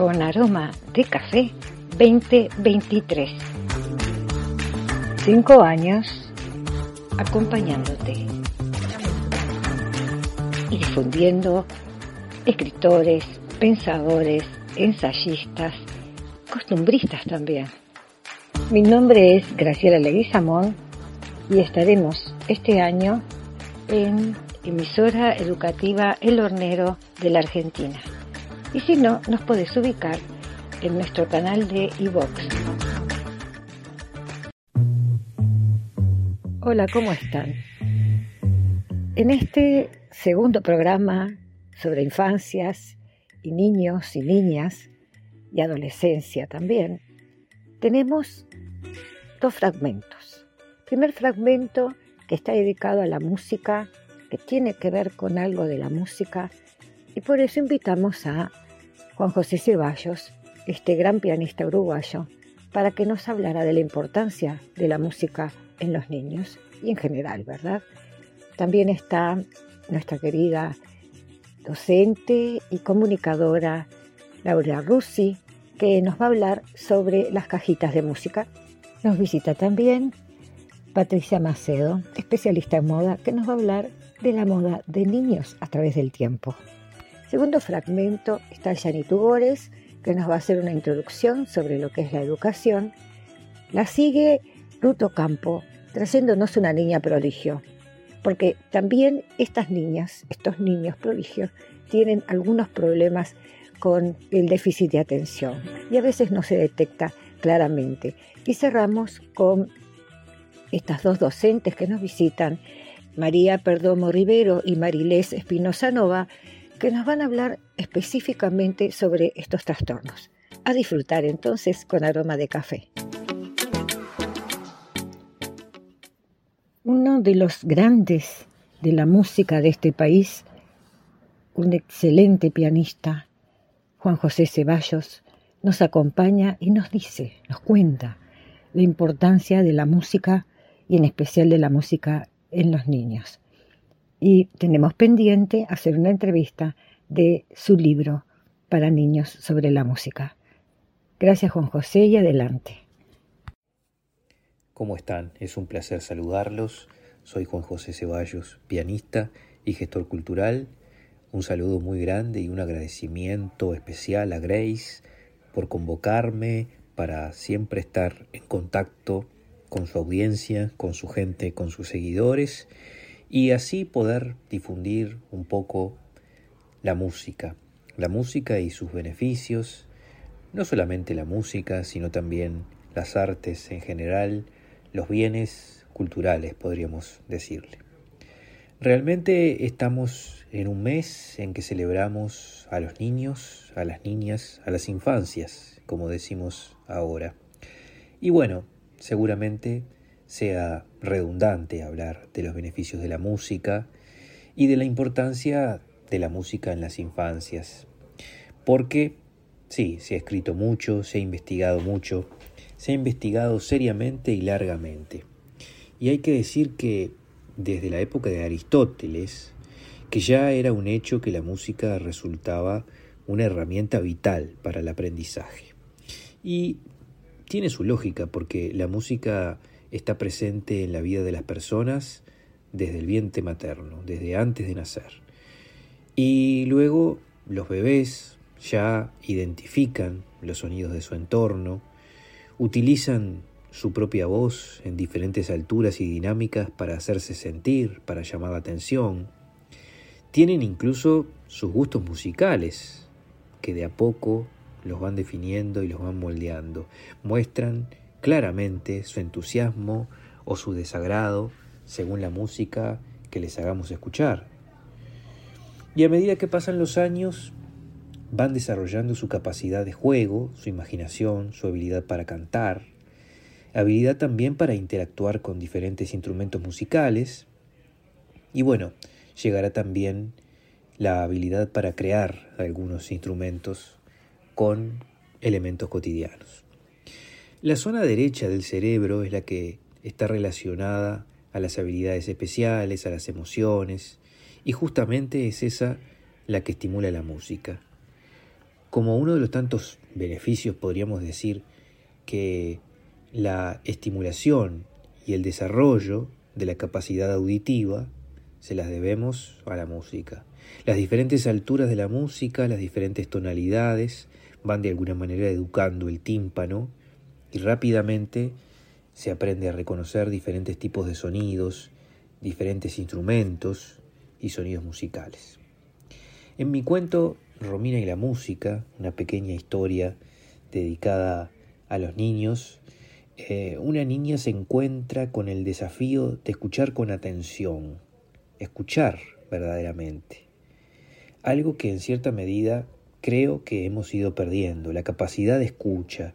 con aroma de café 2023. Cinco años acompañándote y difundiendo escritores, pensadores, ensayistas, costumbristas también. Mi nombre es Graciela Leguizamón y estaremos este año en emisora educativa El Hornero de la Argentina. Y si no, nos podés ubicar en nuestro canal de iVox. Hola, ¿cómo están? En este segundo programa sobre infancias y niños y niñas y adolescencia también, tenemos dos fragmentos. El primer fragmento que está dedicado a la música, que tiene que ver con algo de la música, y por eso invitamos a Juan José Ceballos, este gran pianista uruguayo, para que nos hablara de la importancia de la música en los niños y en general, ¿verdad? También está nuestra querida docente y comunicadora Laura Russi, que nos va a hablar sobre las cajitas de música. Nos visita también Patricia Macedo, especialista en moda, que nos va a hablar de la moda de niños a través del tiempo. Segundo fragmento está Yanni Tugores, que nos va a hacer una introducción sobre lo que es la educación. La sigue Ruto Campo, trayéndonos una niña prodigio, porque también estas niñas, estos niños prodigios, tienen algunos problemas con el déficit de atención y a veces no se detecta claramente. Y cerramos con estas dos docentes que nos visitan, María Perdomo Rivero y Marilés Espinosa Nova, que nos van a hablar específicamente sobre estos trastornos. A disfrutar entonces con aroma de café. Uno de los grandes de la música de este país, un excelente pianista, Juan José Ceballos, nos acompaña y nos dice, nos cuenta la importancia de la música y en especial de la música en los niños. Y tenemos pendiente hacer una entrevista de su libro para niños sobre la música. Gracias Juan José y adelante. ¿Cómo están? Es un placer saludarlos. Soy Juan José Ceballos, pianista y gestor cultural. Un saludo muy grande y un agradecimiento especial a Grace por convocarme para siempre estar en contacto con su audiencia, con su gente, con sus seguidores y así poder difundir un poco la música, la música y sus beneficios, no solamente la música, sino también las artes en general, los bienes culturales, podríamos decirle. Realmente estamos en un mes en que celebramos a los niños, a las niñas, a las infancias, como decimos ahora. Y bueno, seguramente sea redundante hablar de los beneficios de la música y de la importancia de la música en las infancias. Porque sí, se ha escrito mucho, se ha investigado mucho, se ha investigado seriamente y largamente. Y hay que decir que desde la época de Aristóteles, que ya era un hecho que la música resultaba una herramienta vital para el aprendizaje. Y tiene su lógica porque la música está presente en la vida de las personas desde el vientre materno, desde antes de nacer. Y luego los bebés ya identifican los sonidos de su entorno, utilizan su propia voz en diferentes alturas y dinámicas para hacerse sentir, para llamar la atención. Tienen incluso sus gustos musicales, que de a poco los van definiendo y los van moldeando. Muestran claramente su entusiasmo o su desagrado según la música que les hagamos escuchar. Y a medida que pasan los años, van desarrollando su capacidad de juego, su imaginación, su habilidad para cantar, habilidad también para interactuar con diferentes instrumentos musicales, y bueno, llegará también la habilidad para crear algunos instrumentos con elementos cotidianos. La zona derecha del cerebro es la que está relacionada a las habilidades especiales, a las emociones, y justamente es esa la que estimula la música. como uno de los tantos beneficios podríamos decir que la estimulación y el desarrollo de la capacidad auditiva se las debemos a la música. Las diferentes alturas de la música, las diferentes tonalidades, van de alguna manera educando el tímpano y rápidamente se aprende a reconocer diferentes tipos de sonidos, diferentes instrumentos y sonidos musicales. En mi cuento Romina y la música, una pequeña historia dedicada a los niños, eh, una niña se encuentra con el desafío de escuchar con atención, escuchar verdaderamente. Algo que en cierta medida creo que hemos ido perdiendo, la capacidad de escucha,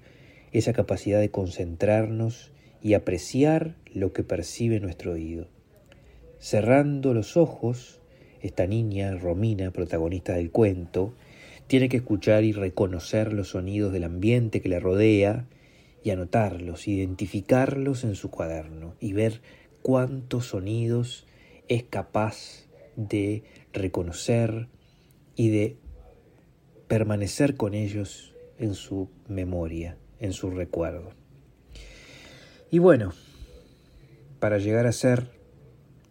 esa capacidad de concentrarnos y apreciar lo que percibe nuestro oído. Cerrando los ojos, esta niña, Romina, protagonista del cuento, tiene que escuchar y reconocer los sonidos del ambiente que le rodea y anotarlos, identificarlos en su cuaderno y ver cuántos sonidos es capaz de reconocer y de permanecer con ellos en su memoria, en su recuerdo. Y bueno, para llegar a ser,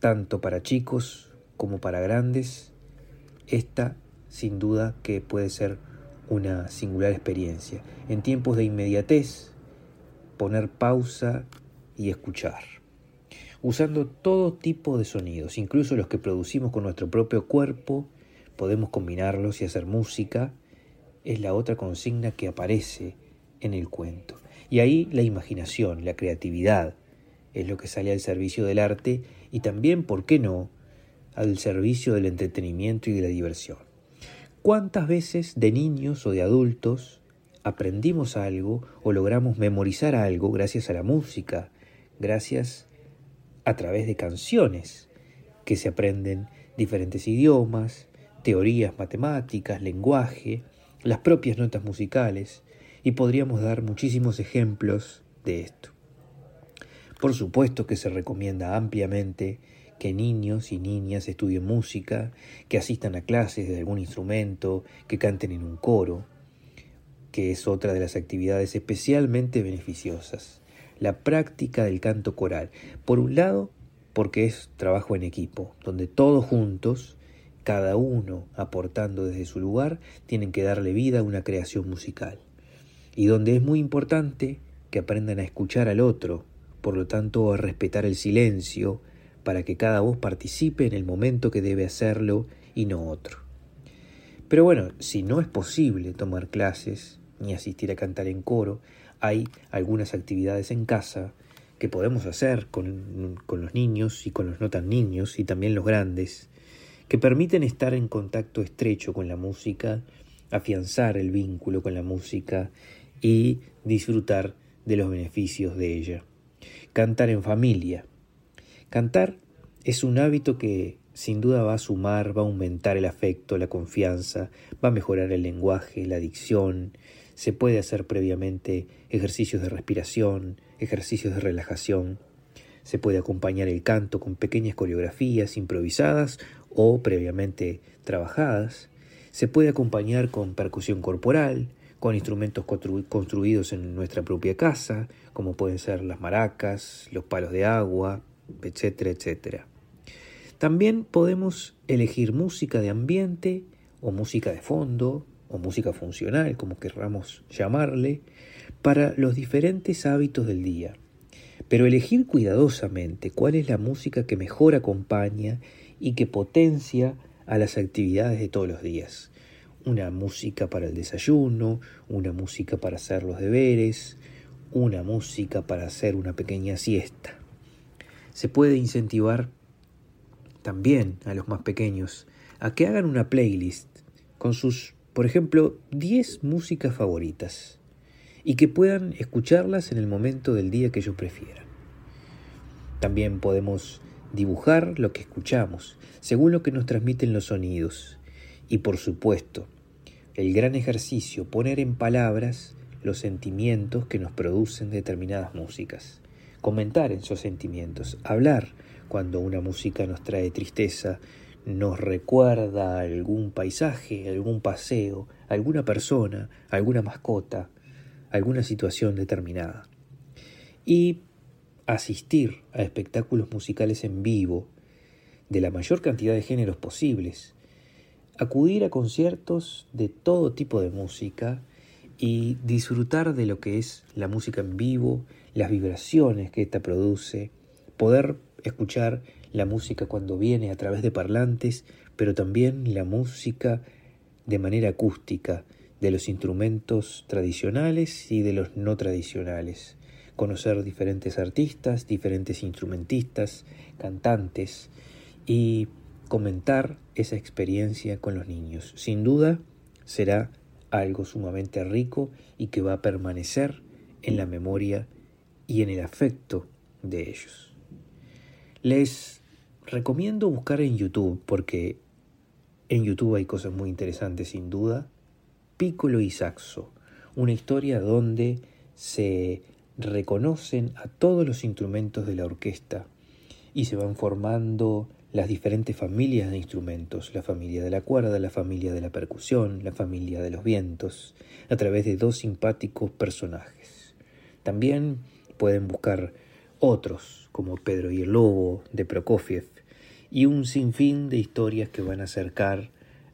tanto para chicos como para grandes, esta sin duda que puede ser una singular experiencia. En tiempos de inmediatez, poner pausa y escuchar. Usando todo tipo de sonidos, incluso los que producimos con nuestro propio cuerpo, podemos combinarlos y hacer música, es la otra consigna que aparece en el cuento. Y ahí la imaginación, la creatividad, es lo que sale al servicio del arte y también, ¿por qué no?, al servicio del entretenimiento y de la diversión. ¿Cuántas veces de niños o de adultos aprendimos algo o logramos memorizar algo gracias a la música, gracias a través de canciones que se aprenden diferentes idiomas, teorías matemáticas, lenguaje, las propias notas musicales, y podríamos dar muchísimos ejemplos de esto. Por supuesto que se recomienda ampliamente que niños y niñas estudien música, que asistan a clases de algún instrumento, que canten en un coro, que es otra de las actividades especialmente beneficiosas. La práctica del canto coral. Por un lado, porque es trabajo en equipo, donde todos juntos, cada uno aportando desde su lugar, tienen que darle vida a una creación musical. Y donde es muy importante que aprendan a escuchar al otro, por lo tanto a respetar el silencio, para que cada voz participe en el momento que debe hacerlo y no otro. Pero bueno, si no es posible tomar clases ni asistir a cantar en coro, hay algunas actividades en casa que podemos hacer con, con, los niños y con los no tan niños y también los grandes, que permiten estar en contacto estrecho con la música, afianzar el vínculo con la música y disfrutar de los beneficios de ella. Cantar en familia, Cantar es un hábito que sin duda va a sumar, va a aumentar el afecto, la confianza, va a mejorar el lenguaje, la dicción, se puede hacer previamente ejercicios de respiración, ejercicios de relajación, se puede acompañar el canto con pequeñas coreografías improvisadas o previamente trabajadas, se puede acompañar con percusión corporal, con instrumentos construidos en nuestra propia casa, como pueden ser las maracas, los palos de agua, etcétera, etcétera. También podemos elegir música de ambiente o música de fondo o música funcional, como querramos llamarle, para los diferentes hábitos del día. Pero elegir cuidadosamente cuál es la música que mejor acompaña y que potencia a las actividades de todos los días. Una música para el desayuno, una música para hacer los deberes, una música para hacer una pequeña siesta. Se puede incentivar también a los más pequeños a que hagan una playlist con sus, por ejemplo, 10 músicas favoritas y que puedan escucharlas en el momento del día que ellos prefieran. También podemos dibujar lo que escuchamos, según lo que nos transmiten los sonidos. Y por supuesto, el gran ejercicio, poner en palabras los sentimientos que nos producen determinadas músicas comentar esos sentimientos, hablar cuando una música nos trae tristeza, nos recuerda algún paisaje, algún paseo, alguna persona, alguna mascota, alguna situación determinada. Y asistir a espectáculos musicales en vivo de la mayor cantidad de géneros posibles, acudir a conciertos de todo tipo de música y disfrutar de lo que es la música en vivo, las vibraciones que ésta produce, poder escuchar la música cuando viene a través de parlantes, pero también la música de manera acústica, de los instrumentos tradicionales y de los no tradicionales, conocer diferentes artistas, diferentes instrumentistas, cantantes y comentar esa experiencia con los niños. Sin duda será algo sumamente rico y que va a permanecer en la memoria y en el afecto de ellos. Les recomiendo buscar en YouTube, porque en YouTube hay cosas muy interesantes sin duda, Piccolo y Saxo, una historia donde se reconocen a todos los instrumentos de la orquesta y se van formando las diferentes familias de instrumentos, la familia de la cuerda, la familia de la percusión, la familia de los vientos, a través de dos simpáticos personajes. También pueden buscar otros, como Pedro y el Lobo de Prokofiev, y un sinfín de historias que van a acercar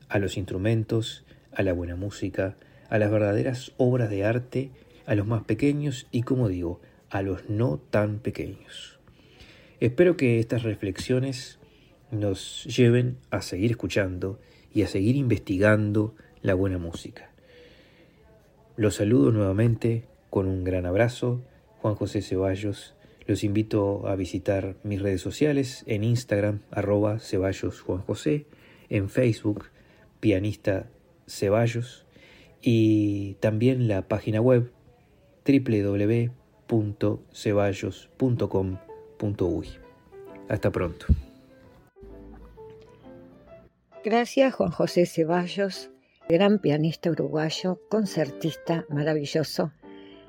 a los instrumentos, a la buena música, a las verdaderas obras de arte, a los más pequeños y, como digo, a los no tan pequeños. Espero que estas reflexiones nos lleven a seguir escuchando y a seguir investigando la buena música. Los saludo nuevamente con un gran abrazo, Juan José Ceballos, los invito a visitar mis redes sociales en Instagram, arroba Ceballos Juan José, en Facebook, pianista Ceballos, y también la página web www.ceballos.com.uy. Hasta pronto. Gracias Juan José Ceballos, gran pianista uruguayo, concertista maravilloso.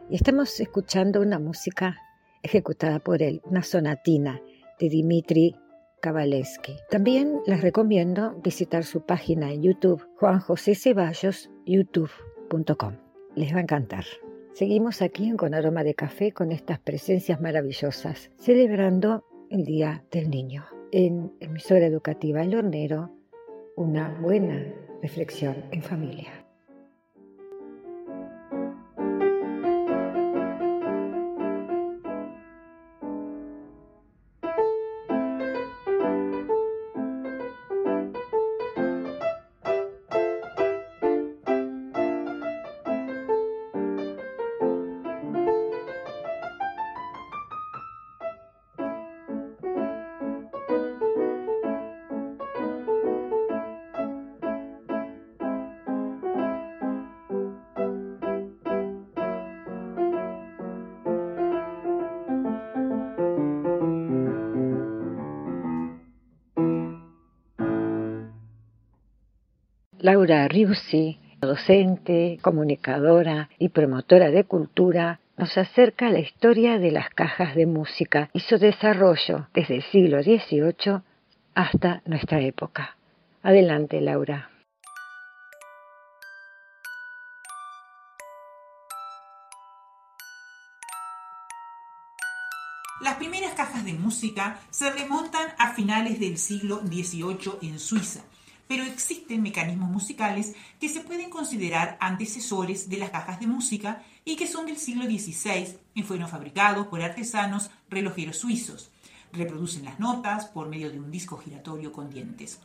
Y estamos escuchando una música ejecutada por él, una sonatina de Dimitri Kavalevsky. También les recomiendo visitar su página en YouTube, Juan José Ceballos, youtube.com. Les va a encantar. Seguimos aquí en Con Aroma de Café con estas presencias maravillosas, celebrando el Día del Niño. En emisora educativa El Hornero, una buena reflexión en familia. Laura Riusi, docente, comunicadora y promotora de cultura, nos acerca la historia de las cajas de música y su desarrollo desde el siglo XVIII hasta nuestra época. Adelante, Laura. Las primeras cajas de música se remontan a finales del siglo XVIII en Suiza pero existen mecanismos musicales que se pueden considerar antecesores de las cajas de música y que son del siglo XVI y fueron fabricados por artesanos relojeros suizos. Reproducen las notas por medio de un disco giratorio con dientes.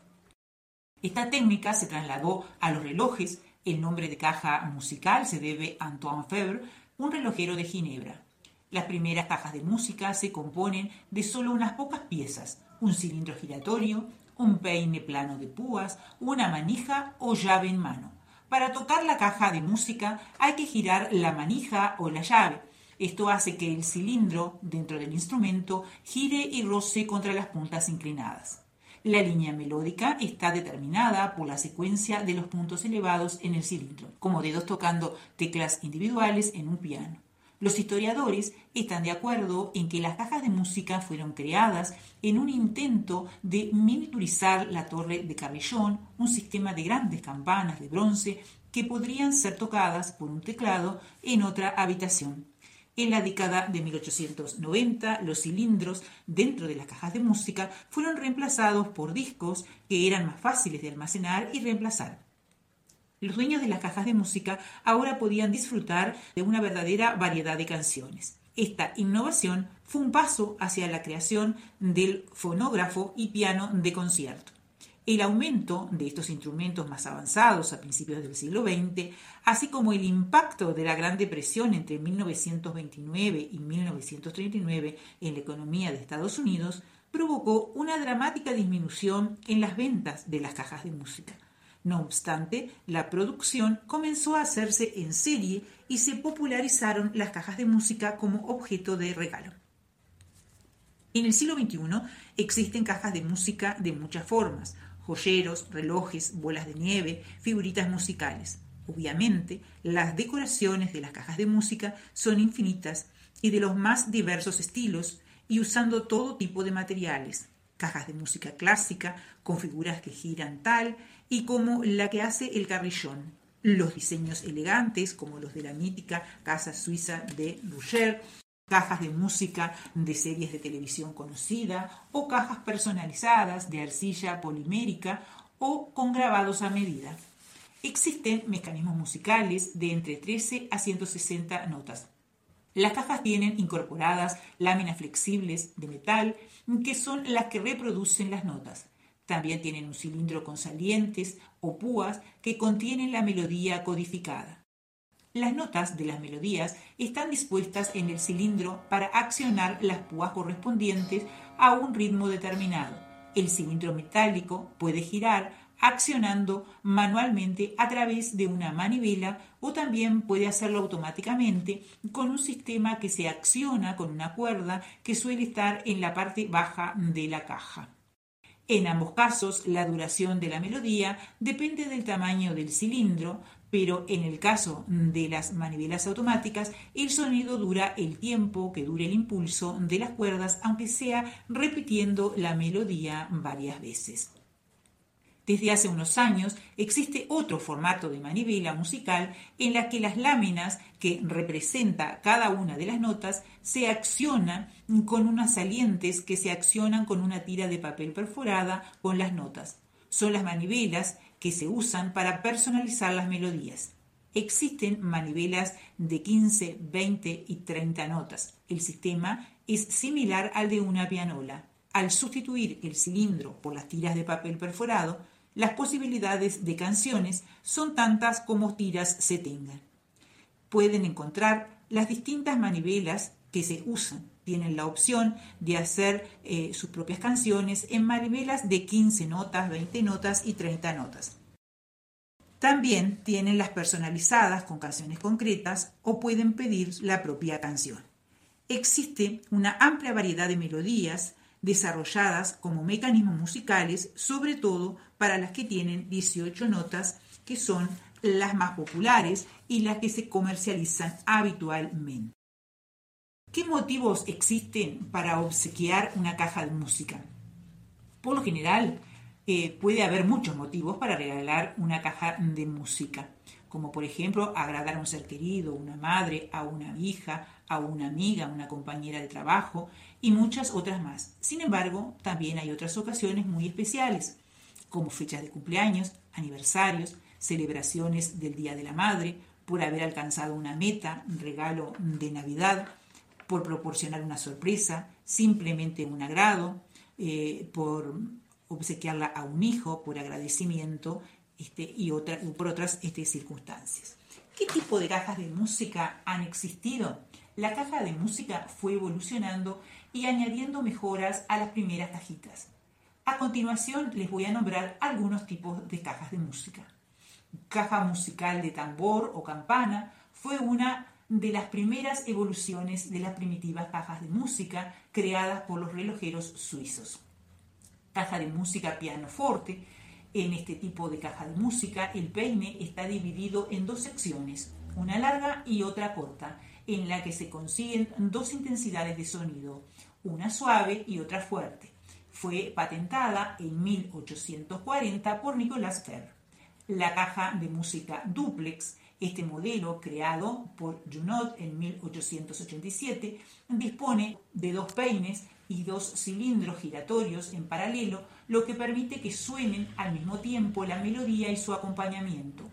Esta técnica se trasladó a los relojes. El nombre de caja musical se debe a Antoine Febre, un relojero de Ginebra. Las primeras cajas de música se componen de solo unas pocas piezas, un cilindro giratorio, un peine plano de púas, una manija o llave en mano. Para tocar la caja de música hay que girar la manija o la llave. Esto hace que el cilindro dentro del instrumento gire y roce contra las puntas inclinadas. La línea melódica está determinada por la secuencia de los puntos elevados en el cilindro, como dedos tocando teclas individuales en un piano. Los historiadores están de acuerdo en que las cajas de música fueron creadas en un intento de miniaturizar la torre de Carrillón, un sistema de grandes campanas de bronce que podrían ser tocadas por un teclado en otra habitación. En la década de 1890, los cilindros dentro de las cajas de música fueron reemplazados por discos que eran más fáciles de almacenar y reemplazar. Los dueños de las cajas de música ahora podían disfrutar de una verdadera variedad de canciones. Esta innovación fue un paso hacia la creación del fonógrafo y piano de concierto. El aumento de estos instrumentos más avanzados a principios del siglo XX, así como el impacto de la Gran Depresión entre 1929 y 1939 en la economía de Estados Unidos, provocó una dramática disminución en las ventas de las cajas de música. No obstante, la producción comenzó a hacerse en serie y se popularizaron las cajas de música como objeto de regalo. En el siglo XXI existen cajas de música de muchas formas, joyeros, relojes, bolas de nieve, figuritas musicales. Obviamente, las decoraciones de las cajas de música son infinitas y de los más diversos estilos y usando todo tipo de materiales. Cajas de música clásica con figuras que giran tal y como la que hace el carrillón. Los diseños elegantes, como los de la mítica casa suiza de Rouger, cajas de música de series de televisión conocida o cajas personalizadas de arcilla polimérica o con grabados a medida. Existen mecanismos musicales de entre 13 a 160 notas. Las cajas tienen incorporadas láminas flexibles de metal que son las que reproducen las notas. También tienen un cilindro con salientes o púas que contienen la melodía codificada. Las notas de las melodías están dispuestas en el cilindro para accionar las púas correspondientes a un ritmo determinado. El cilindro metálico puede girar accionando manualmente a través de una manivela o también puede hacerlo automáticamente con un sistema que se acciona con una cuerda que suele estar en la parte baja de la caja. En ambos casos, la duración de la melodía depende del tamaño del cilindro, pero en el caso de las manivelas automáticas, el sonido dura el tiempo que dure el impulso de las cuerdas, aunque sea repitiendo la melodía varias veces. Desde hace unos años existe otro formato de manivela musical en la que las láminas que representa cada una de las notas se accionan con unas salientes que se accionan con una tira de papel perforada con las notas. Son las manivelas que se usan para personalizar las melodías. Existen manivelas de 15, 20 y 30 notas. El sistema es similar al de una pianola. Al sustituir el cilindro por las tiras de papel perforado, las posibilidades de canciones son tantas como tiras se tengan. Pueden encontrar las distintas manivelas que se usan. Tienen la opción de hacer eh, sus propias canciones en manivelas de 15 notas, 20 notas y 30 notas. También tienen las personalizadas con canciones concretas o pueden pedir la propia canción. Existe una amplia variedad de melodías desarrolladas como mecanismos musicales, sobre todo para las que tienen 18 notas, que son las más populares y las que se comercializan habitualmente. ¿Qué motivos existen para obsequiar una caja de música? Por lo general, eh, puede haber muchos motivos para regalar una caja de música, como por ejemplo agradar a un ser querido, una madre, a una hija, a una amiga, a una compañera de trabajo y muchas otras más. Sin embargo, también hay otras ocasiones muy especiales, como fechas de cumpleaños, aniversarios, celebraciones del Día de la Madre, por haber alcanzado una meta, regalo de Navidad, por proporcionar una sorpresa, simplemente un agrado, eh, por obsequiarla a un hijo, por agradecimiento este, y por otras este, circunstancias. ¿Qué tipo de cajas de música han existido? La caja de música fue evolucionando y añadiendo mejoras a las primeras cajitas. A continuación les voy a nombrar algunos tipos de cajas de música. Caja musical de tambor o campana fue una de las primeras evoluciones de las primitivas cajas de música creadas por los relojeros suizos. Caja de música pianoforte. En este tipo de caja de música el peine está dividido en dos secciones, una larga y otra corta. en la que se consiguen dos intensidades de sonido, una suave y otra fuerte. Fue patentada en 1840 por Nicolas Ferr. La caja de música duplex, este modelo creado por Junot en 1887, dispone de dos peines y dos cilindros giratorios en paralelo, lo que permite que suenen al mismo tiempo la melodía y su acompañamiento.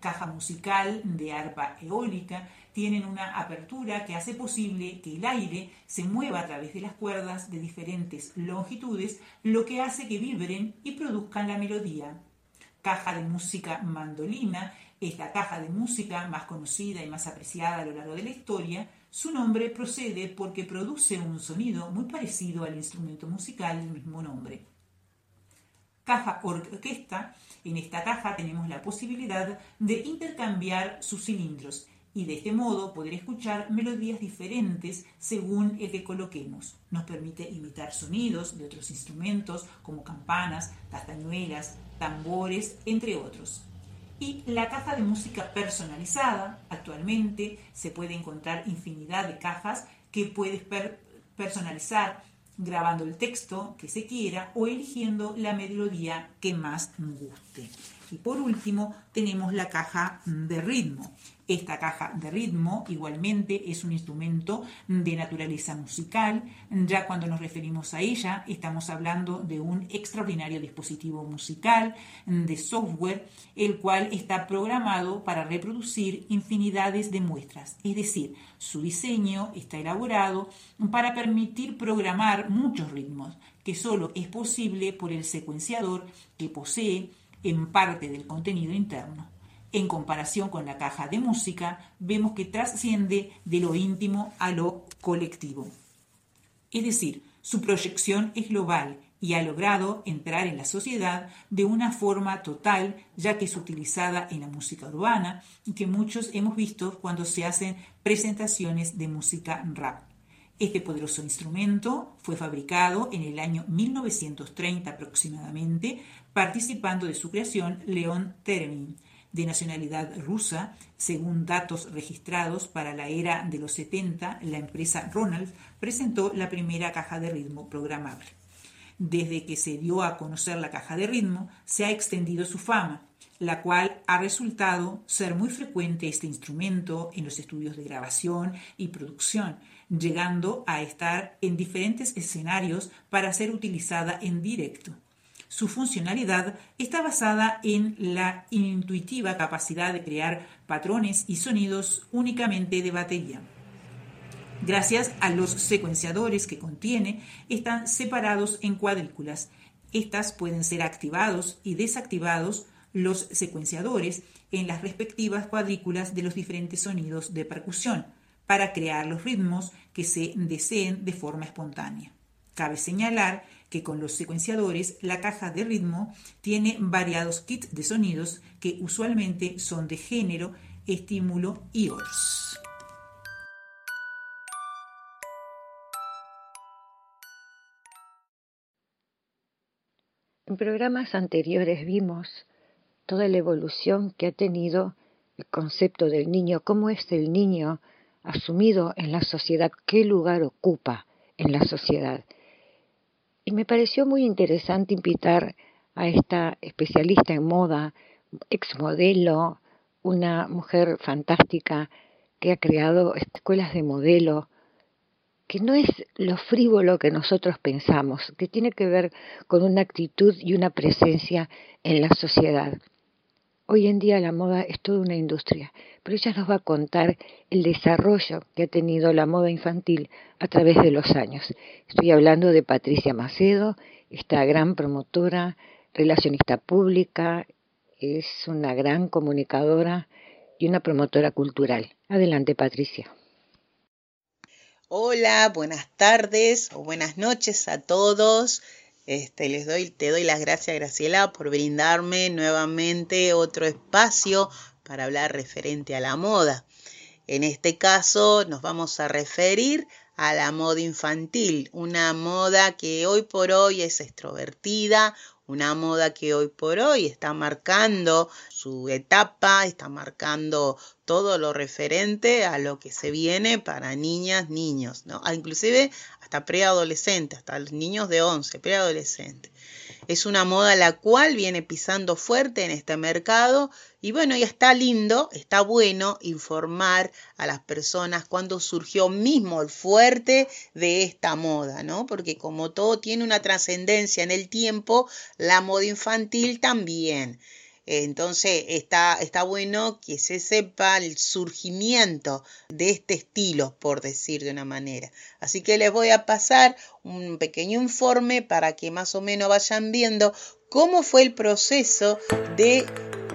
Caja musical de arpa eólica tienen una apertura que hace posible que el aire se mueva a través de las cuerdas de diferentes longitudes, lo que hace que vibren y produzcan la melodía. Caja de música mandolina es la caja de música más conocida y más apreciada a lo largo de la historia. Su nombre procede porque produce un sonido muy parecido al instrumento musical del mismo nombre. Caja orquesta. En esta caja tenemos la posibilidad de intercambiar sus cilindros y de este modo poder escuchar melodías diferentes según el que coloquemos. Nos permite imitar sonidos de otros instrumentos como campanas, castañuelas, tambores, entre otros. Y la caja de música personalizada, actualmente se puede encontrar infinidad de cajas que puedes personalizar grabando el texto que se quiera o eligiendo la melodía que más guste. Y por último tenemos la caja de ritmo. Esta caja de ritmo igualmente es un instrumento de naturaleza musical. Ya cuando nos referimos a ella estamos hablando de un extraordinario dispositivo musical de software, el cual está programado para reproducir infinidades de muestras. Es decir, su diseño está elaborado para permitir programar muchos ritmos, que solo es posible por el secuenciador que posee en parte del contenido interno. En comparación con la caja de música, vemos que trasciende de lo íntimo a lo colectivo. Es decir, su proyección es global y ha logrado entrar en la sociedad de una forma total, ya que es utilizada en la música urbana, que muchos hemos visto cuando se hacen presentaciones de música rap. Este poderoso instrumento fue fabricado en el año 1930 aproximadamente, participando de su creación León Teremin, de nacionalidad rusa, según datos registrados para la era de los 70, la empresa Ronald presentó la primera caja de ritmo programable. Desde que se dio a conocer la caja de ritmo, se ha extendido su fama, la cual ha resultado ser muy frecuente este instrumento en los estudios de grabación y producción, llegando a estar en diferentes escenarios para ser utilizada en directo. Su funcionalidad está basada en la intuitiva capacidad de crear patrones y sonidos únicamente de batería. Gracias a los secuenciadores que contiene, están separados en cuadrículas. Estas pueden ser activados y desactivados los secuenciadores en las respectivas cuadrículas de los diferentes sonidos de percusión para crear los ritmos que se deseen de forma espontánea. Cabe señalar que con los secuenciadores la caja de ritmo tiene variados kits de sonidos que usualmente son de género, estímulo y otros. En programas anteriores vimos toda la evolución que ha tenido el concepto del niño, cómo es el niño asumido en la sociedad, qué lugar ocupa en la sociedad. Y me pareció muy interesante invitar a esta especialista en moda, exmodelo, una mujer fantástica que ha creado escuelas de modelo, que no es lo frívolo que nosotros pensamos, que tiene que ver con una actitud y una presencia en la sociedad. Hoy en día la moda es toda una industria, pero ella nos va a contar el desarrollo que ha tenido la moda infantil a través de los años. Estoy hablando de Patricia Macedo, esta gran promotora, relacionista pública, es una gran comunicadora y una promotora cultural. Adelante, Patricia. Hola, buenas tardes o buenas noches a todos. Este, les doy, te doy las gracias, Graciela, por brindarme nuevamente otro espacio para hablar referente a la moda. En este caso nos vamos a referir a la moda infantil, una moda que hoy por hoy es extrovertida, una moda que hoy por hoy está marcando su etapa, está marcando todo lo referente a lo que se viene para niñas, niños, ¿no? Ah, inclusive hasta preadolescentes, hasta los niños de 11, preadolescentes. Es una moda la cual viene pisando fuerte en este mercado y bueno, ya está lindo, está bueno informar a las personas cuando surgió mismo el fuerte de esta moda, ¿no? Porque como todo tiene una trascendencia en el tiempo, la moda infantil también. Entonces está, está bueno que se sepa el surgimiento de este estilo, por decir de una manera. Así que les voy a pasar un pequeño informe para que más o menos vayan viendo cómo fue el proceso de,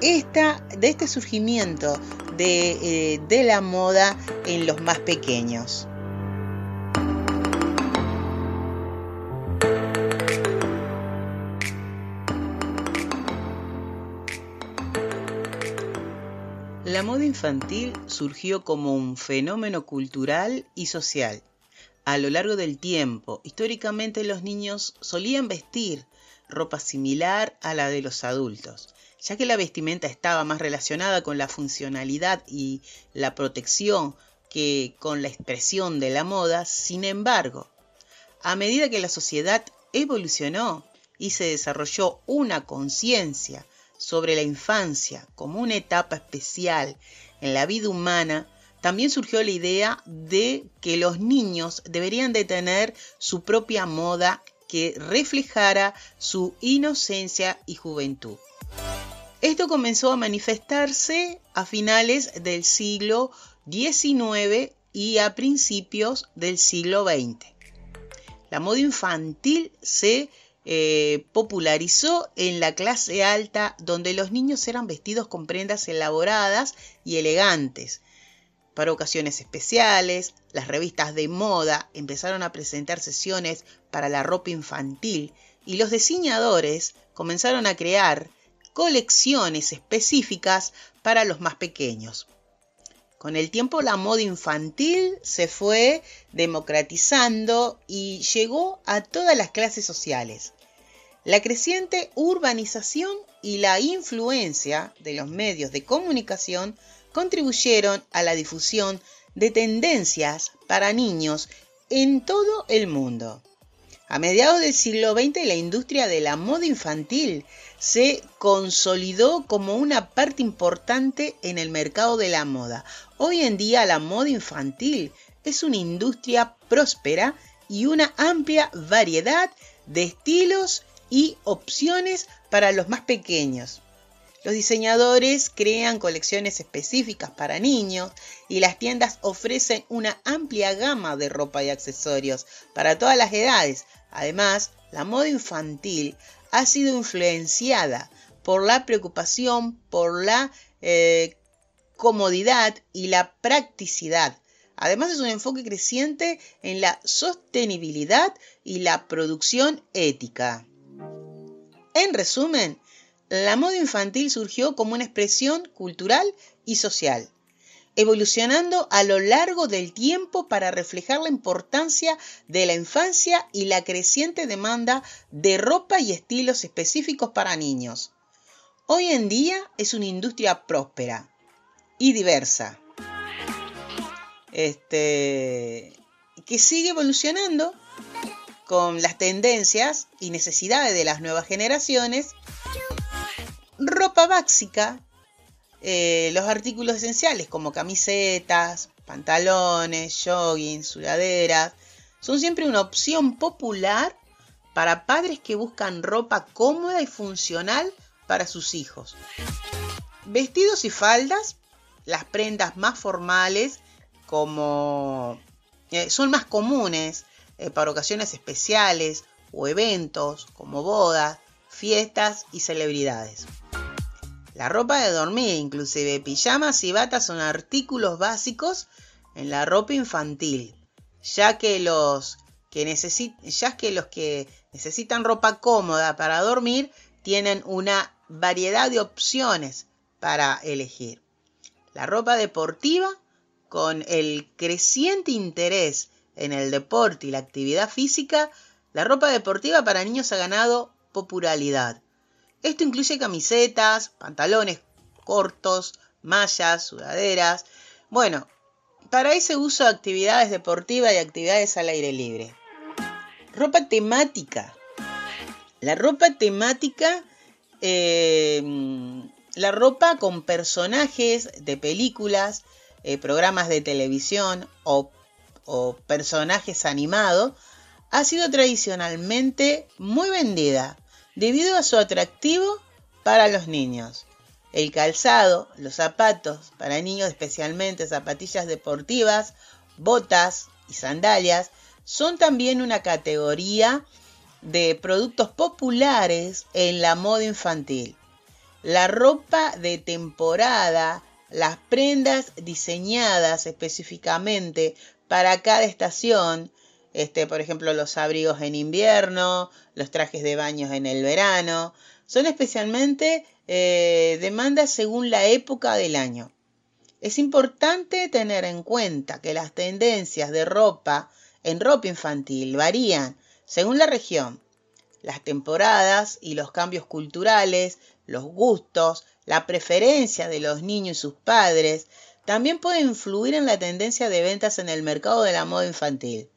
esta, de este surgimiento de, eh, de la moda en los más pequeños. La moda infantil surgió como un fenómeno cultural y social. A lo largo del tiempo, históricamente los niños solían vestir ropa similar a la de los adultos, ya que la vestimenta estaba más relacionada con la funcionalidad y la protección que con la expresión de la moda. Sin embargo, a medida que la sociedad evolucionó y se desarrolló una conciencia sobre la infancia como una etapa especial en la vida humana, también surgió la idea de que los niños deberían de tener su propia moda que reflejara su inocencia y juventud. Esto comenzó a manifestarse a finales del siglo XIX y a principios del siglo XX. La moda infantil se eh, popularizó en la clase alta donde los niños eran vestidos con prendas elaboradas y elegantes. Para ocasiones especiales, las revistas de moda empezaron a presentar sesiones para la ropa infantil y los diseñadores comenzaron a crear colecciones específicas para los más pequeños. Con el tiempo la moda infantil se fue democratizando y llegó a todas las clases sociales. La creciente urbanización y la influencia de los medios de comunicación contribuyeron a la difusión de tendencias para niños en todo el mundo. A mediados del siglo XX la industria de la moda infantil se consolidó como una parte importante en el mercado de la moda. Hoy en día la moda infantil es una industria próspera y una amplia variedad de estilos y opciones para los más pequeños. Los diseñadores crean colecciones específicas para niños y las tiendas ofrecen una amplia gama de ropa y accesorios para todas las edades. Además, la moda infantil ha sido influenciada por la preocupación por la eh, comodidad y la practicidad. Además es un enfoque creciente en la sostenibilidad y la producción ética. En resumen, la moda infantil surgió como una expresión cultural y social, evolucionando a lo largo del tiempo para reflejar la importancia de la infancia y la creciente demanda de ropa y estilos específicos para niños. Hoy en día es una industria próspera y diversa, este, que sigue evolucionando con las tendencias y necesidades de las nuevas generaciones, ropa básica, eh, los artículos esenciales como camisetas, pantalones, joggings, sudaderas, son siempre una opción popular para padres que buscan ropa cómoda y funcional para sus hijos. Vestidos y faldas, las prendas más formales como eh, son más comunes eh, para ocasiones especiales o eventos como bodas, fiestas y celebridades. La ropa de dormir, inclusive pijamas y batas, son artículos básicos en la ropa infantil, ya que los que, ya que, los que necesitan ropa cómoda para dormir tienen una variedad de opciones para elegir. La ropa deportiva, con el creciente interés en el deporte y la actividad física, la ropa deportiva para niños ha ganado popularidad. Esto incluye camisetas, pantalones cortos, mallas, sudaderas. Bueno, para ese uso de actividades deportivas y actividades al aire libre. Ropa temática. La ropa temática, eh, la ropa con personajes de películas, eh, programas de televisión o, o personajes animados, ha sido tradicionalmente muy vendida debido a su atractivo para los niños. El calzado, los zapatos para niños especialmente zapatillas deportivas, botas y sandalias son también una categoría de productos populares en la moda infantil. La ropa de temporada, las prendas diseñadas específicamente para cada estación, este, por ejemplo, los abrigos en invierno, los trajes de baños en el verano, son especialmente eh, demandas según la época del año. Es importante tener en cuenta que las tendencias de ropa en ropa infantil varían según la región, las temporadas y los cambios culturales, los gustos, la preferencia de los niños y sus padres, también pueden influir en la tendencia de ventas en el mercado de la moda infantil.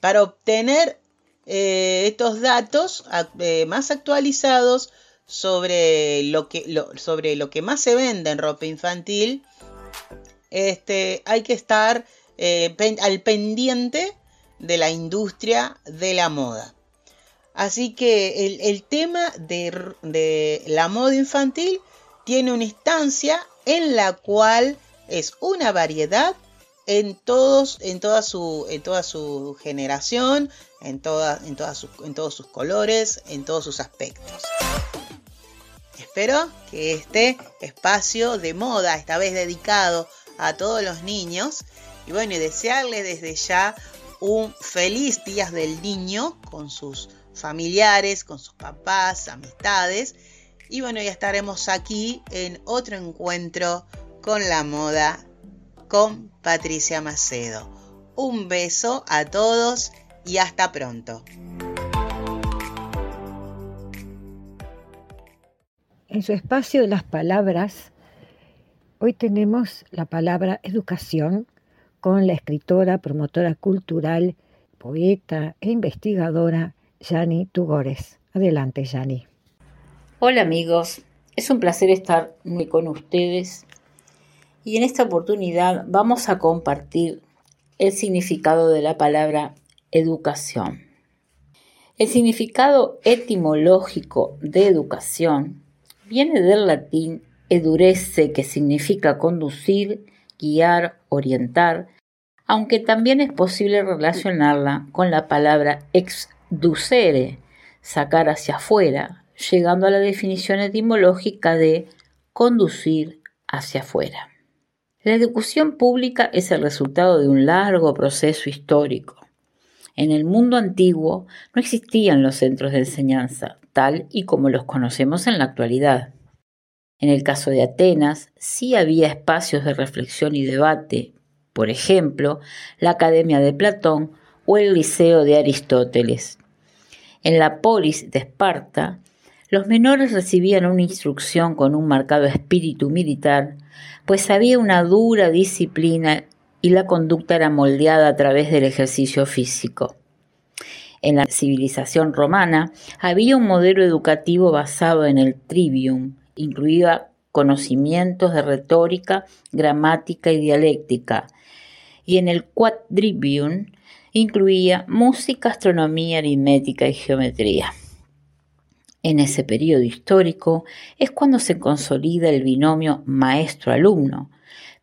Para obtener eh, estos datos eh, más actualizados sobre lo, que, sobre lo que más se vende en ropa infantil, este, hay que estar eh, al pendiente de la industria de la moda. Así que el, tema de, de, la moda infantil tiene una instancia en la cual es una variedad en todos, en toda su, en su generación, en, en, en todos sus colores, en todos sus aspectos. Espero que este espacio de moda, esta vez dedicado a todos los niños, y bueno, y desearle desde ya un feliz Días del Niño con sus familiares, con sus papás, amistades. Y bueno, ya estaremos aquí en otro encuentro con la moda con Patricia Macedo. Un beso a todos y hasta pronto. En su espacio de las palabras, hoy tenemos la palabra educación con la escritora, promotora cultural, poeta e investigadora Yani Tugores. Adelante, Yani. Hola amigos, es un placer estar con ustedes y en esta oportunidad vamos a compartir el significado de la palabra educación. El significado etimológico de educación viene del latín edurece, que significa conducir, guiar, orientar, aunque también es posible relacionarla con la palabra exducere, sacar hacia afuera, llegando a la definición etimológica de conducir hacia afuera. La educación pública es el resultado de un largo proceso histórico. En el mundo antiguo no existían los centros de enseñanza, tal y como los conocemos en la actualidad. En el caso de Atenas, sí había espacios de reflexión y debate, por ejemplo, la Academia de Platón o el Liceo de Aristóteles. En la polis de Esparta, los menores recibían una instrucción con un marcado espíritu militar, pues había una dura disciplina y la conducta era moldeada a través del ejercicio físico. En la civilización romana había un modelo educativo basado en el trivium, incluía conocimientos de retórica, gramática y dialéctica, y en el quadrivium incluía música, astronomía, aritmética y geometría. En ese periodo histórico es cuando se consolida el binomio maestro-alumno,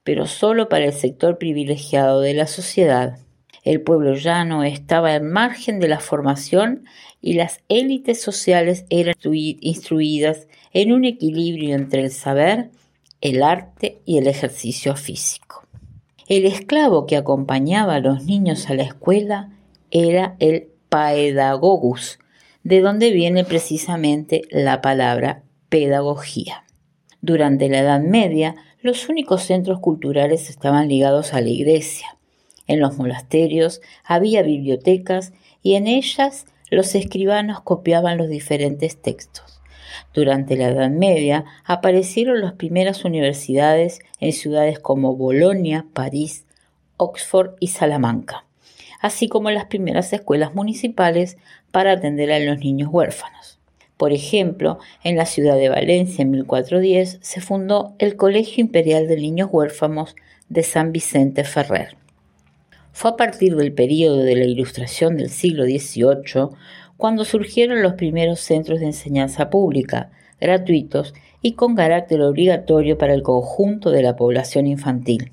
pero solo para el sector privilegiado de la sociedad. El pueblo llano estaba al margen de la formación y las élites sociales eran instruidas en un equilibrio entre el saber, el arte y el ejercicio físico. El esclavo que acompañaba a los niños a la escuela era el paedagogus, de donde viene precisamente la palabra pedagogía. Durante la Edad Media, los únicos centros culturales estaban ligados a la iglesia. En los monasterios había bibliotecas y en ellas los escribanos copiaban los diferentes textos. Durante la Edad Media aparecieron las primeras universidades en ciudades como Bolonia, París, Oxford y Salamanca, así como las primeras escuelas municipales para atender a los niños huérfanos. Por ejemplo, en la ciudad de Valencia en 1410 se fundó el Colegio Imperial de Niños Huérfanos de San Vicente Ferrer. Fue a partir del período de la Ilustración del siglo XVIII cuando surgieron los primeros centros de enseñanza pública, gratuitos y con carácter obligatorio para el conjunto de la población infantil.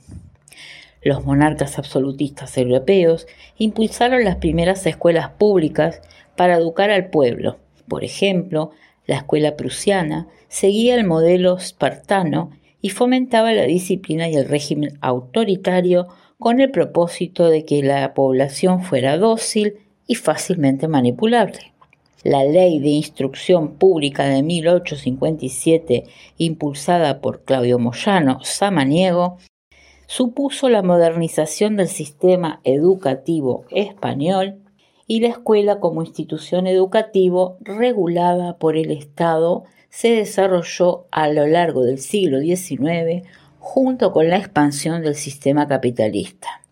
Los monarcas absolutistas europeos impulsaron las primeras escuelas públicas para educar al pueblo. Por ejemplo, la escuela prusiana seguía el modelo espartano y fomentaba la disciplina y el régimen autoritario con el propósito de que la población fuera dócil y fácilmente manipulable. La Ley de Instrucción Pública de 1857, impulsada por Claudio Moyano Samaniego, supuso la modernización del sistema educativo español y la escuela como institución educativo regulada por el Estado se desarrolló a lo largo del siglo XIX junto con la expansión del sistema capitalista.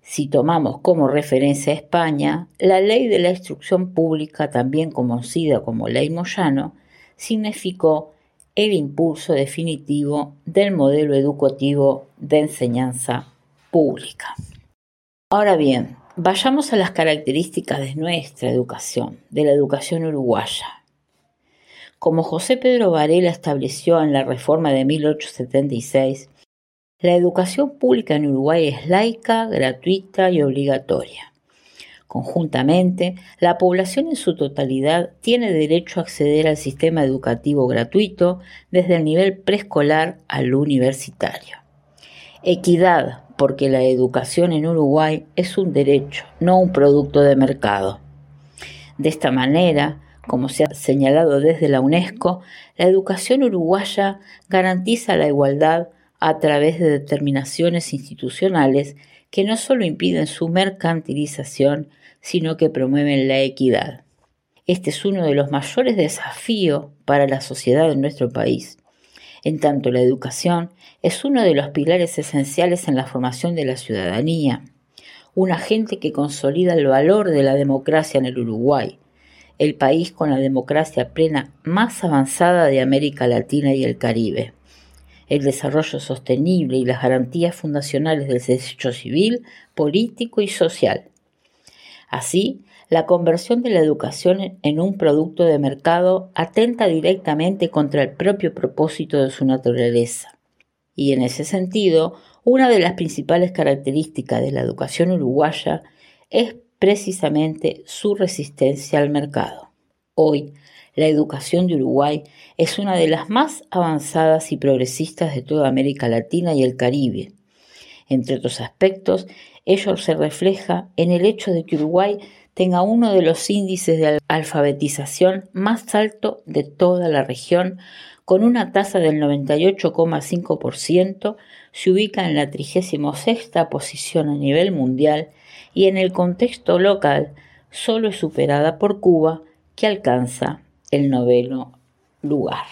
Si tomamos como referencia a España, la ley de la instrucción pública, también conocida como ley Moyano, significó el impulso definitivo del modelo educativo de enseñanza pública. Ahora bien, vayamos a las características de nuestra educación, de la educación uruguaya. Como José Pedro Varela estableció en la reforma de 1876, la educación pública en Uruguay es laica, gratuita y obligatoria. Conjuntamente, la población en su totalidad tiene derecho a acceder al sistema educativo gratuito desde el nivel preescolar al universitario. Equidad, porque la educación en Uruguay es un derecho, no un producto de mercado. De esta manera, como se ha señalado desde la UNESCO, la educación uruguaya garantiza la igualdad a través de determinaciones institucionales que no solo impiden su mercantilización, sino que promueven la equidad. Este es uno de los mayores desafíos para la sociedad en nuestro país. En tanto, la educación es uno de los pilares esenciales en la formación de la ciudadanía, un agente que consolida el valor de la democracia en el Uruguay, el país con la democracia plena más avanzada de América Latina y el Caribe el desarrollo sostenible y las garantías fundacionales del derecho civil, político y social. Así, la conversión de la educación en un producto de mercado atenta directamente contra el propio propósito de su naturaleza. Y en ese sentido, una de las principales características de la educación uruguaya es precisamente su resistencia al mercado. Hoy, la educación de Uruguay es una de las más avanzadas y progresistas de toda América Latina y el Caribe. Entre otros aspectos, ello se refleja en el hecho de que Uruguay tenga uno de los índices de alfabetización más alto de toda la región, con una tasa del 98,5%, se ubica en la 36 posición a nivel mundial y en el contexto local solo es superada por Cuba, que alcanza el noveno lugar.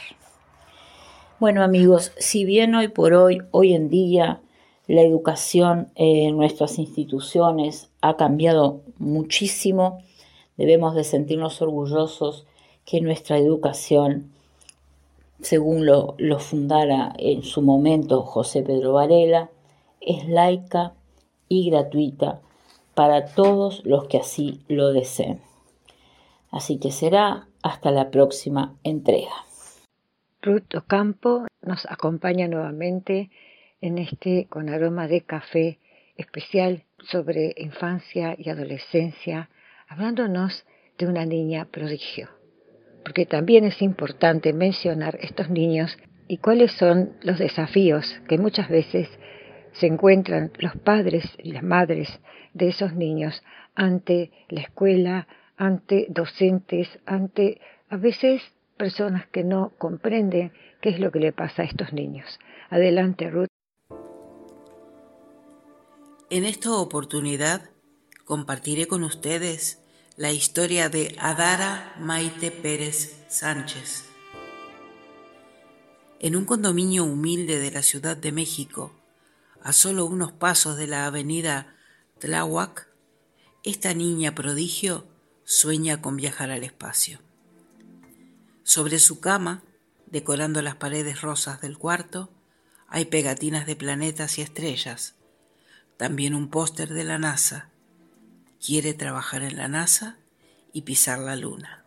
Bueno amigos, si bien hoy por hoy, hoy en día, la educación en nuestras instituciones ha cambiado muchísimo, debemos de sentirnos orgullosos que nuestra educación, según lo, lo fundara en su momento José Pedro Varela, es laica y gratuita para todos los que así lo deseen. Así que será hasta la próxima entrega. Ruth Ocampo nos acompaña nuevamente en este con aroma de café especial sobre infancia y adolescencia, hablándonos de una niña prodigio. Porque también es importante mencionar estos niños y cuáles son los desafíos que muchas veces se encuentran los padres y las madres de esos niños ante la escuela, ante docentes, ante a veces personas que no comprenden qué es lo que le pasa a estos niños. Adelante, Ruth. En esta oportunidad compartiré con ustedes la historia de Adara Maite Pérez Sánchez, En un condominio humilde de la Ciudad de México, a solo unos pasos de la avenida Tláhuac, esta niña prodigio sueña con viajar al espacio. Sobre su cama, decorando las paredes rosas del cuarto, hay pegatinas de planetas y estrellas, también un póster de la NASA. Quiere trabajar en la NASA y pisar la luna.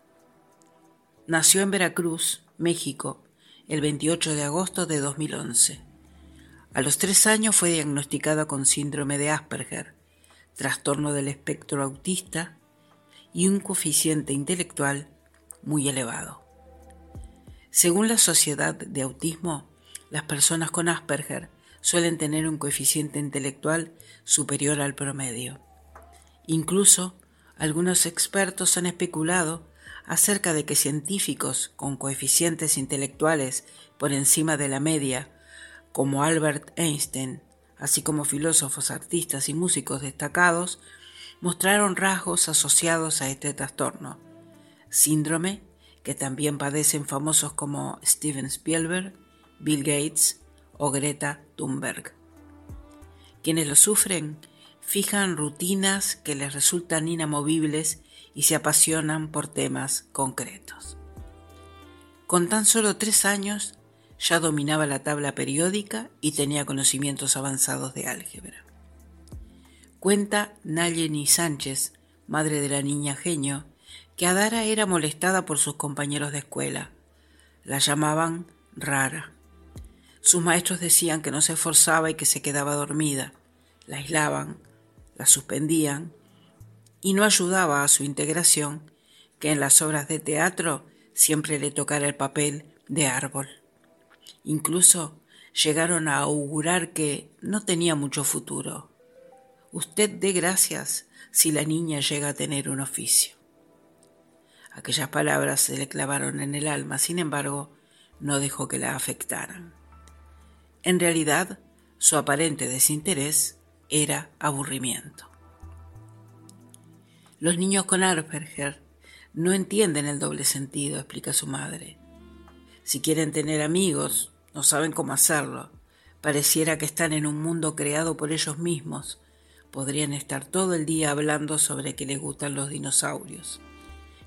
Nació en Veracruz, México, el 28 de agosto de 2011. A los tres años fue diagnosticada con síndrome de Asperger, trastorno del espectro autista y un coeficiente intelectual muy elevado. Según la Sociedad de Autismo, las personas con Asperger suelen tener un coeficiente intelectual superior al promedio. Incluso, algunos expertos han especulado acerca de que científicos con coeficientes intelectuales por encima de la media, como Albert Einstein, así como filósofos, artistas y músicos destacados, mostraron rasgos asociados a este trastorno, síndrome que también padecen famosos como Steven Spielberg, Bill Gates o Greta Thunberg. Quienes lo sufren fijan rutinas que les resultan inamovibles y se apasionan por temas concretos. Con tan solo tres años ya dominaba la tabla periódica y tenía conocimientos avanzados de álgebra. Cuenta Nayeni Sánchez, madre de la niña genio, que Adara era molestada por sus compañeros de escuela. La llamaban rara. Sus maestros decían que no se esforzaba y que se quedaba dormida. La aislaban, la suspendían y no ayudaba a su integración que en las obras de teatro siempre le tocara el papel de árbol. Incluso llegaron a augurar que no tenía mucho futuro. Usted dé gracias si la niña llega a tener un oficio. Aquellas palabras se le clavaron en el alma, sin embargo, no dejó que la afectaran. En realidad, su aparente desinterés era aburrimiento. Los niños con Asperger no entienden el doble sentido, explica su madre. Si quieren tener amigos, no saben cómo hacerlo. Pareciera que están en un mundo creado por ellos mismos. Podrían estar todo el día hablando sobre que les gustan los dinosaurios.